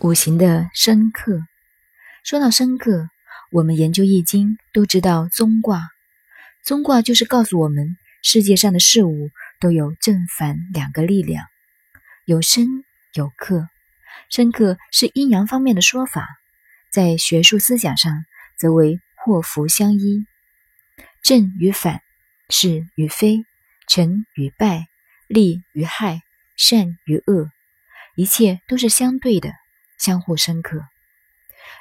五行的生克，说到生克，我们研究易经都知道宗卦。宗卦就是告诉我们，世界上的事物都有正反两个力量，有生有克。生克是阴阳方面的说法，在学术思想上则为祸福相依，正与反，是与非，成与败，利与害，善与恶，一切都是相对的。相互深刻，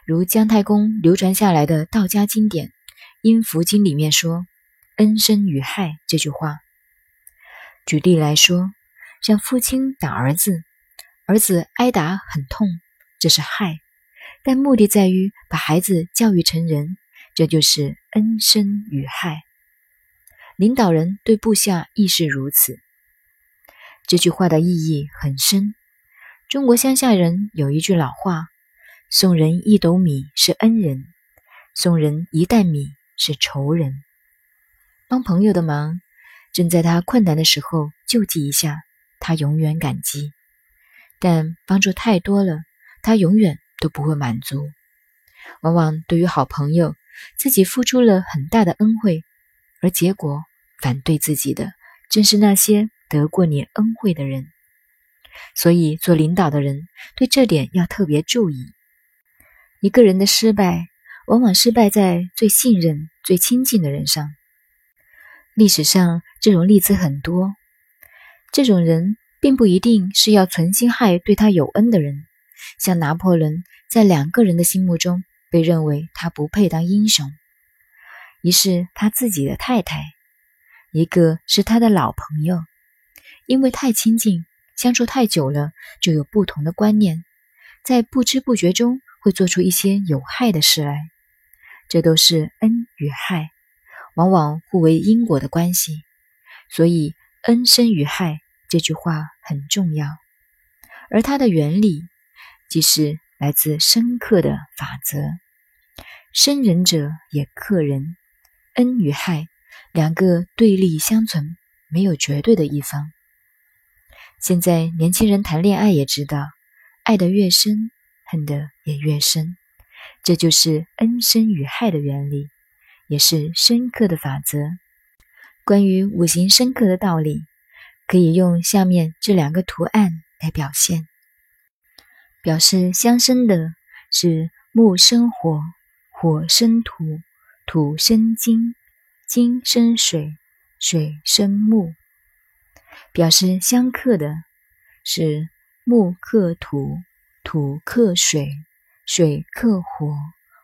如姜太公流传下来的道家经典《阴符经》里面说“恩生与害”这句话。举例来说，像父亲打儿子，儿子挨打很痛，这是害；但目的在于把孩子教育成人，这就是恩生与害。领导人对部下亦是如此。这句话的意义很深。中国乡下人有一句老话：“送人一斗米是恩人，送人一担米是仇人。”帮朋友的忙，正在他困难的时候救济一下，他永远感激；但帮助太多了，他永远都不会满足。往往对于好朋友，自己付出了很大的恩惠，而结果反对自己的，正是那些得过你恩惠的人。所以，做领导的人对这点要特别注意。一个人的失败，往往失败在最信任、最亲近的人上。历史上这种例子很多。这种人并不一定是要存心害对他有恩的人。像拿破仑，在两个人的心目中被认为他不配当英雄：一是他自己的太太，一个是他的老朋友，因为太亲近。相处太久了，就有不同的观念，在不知不觉中会做出一些有害的事来。这都是恩与害，往往互为因果的关系。所以“恩生与害”这句话很重要，而它的原理即是来自深刻的法则：生人者也克人，恩与害两个对立相存，没有绝对的一方。现在年轻人谈恋爱也知道，爱得越深，恨得也越深，这就是恩深与害的原理，也是深刻的法则。关于五行深刻的道理，可以用下面这两个图案来表现。表示相生的是木生火，火生土，土生金，金生水，水生木。表示相克的是木克土，土克水，水克火，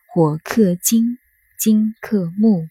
火克金，金克木。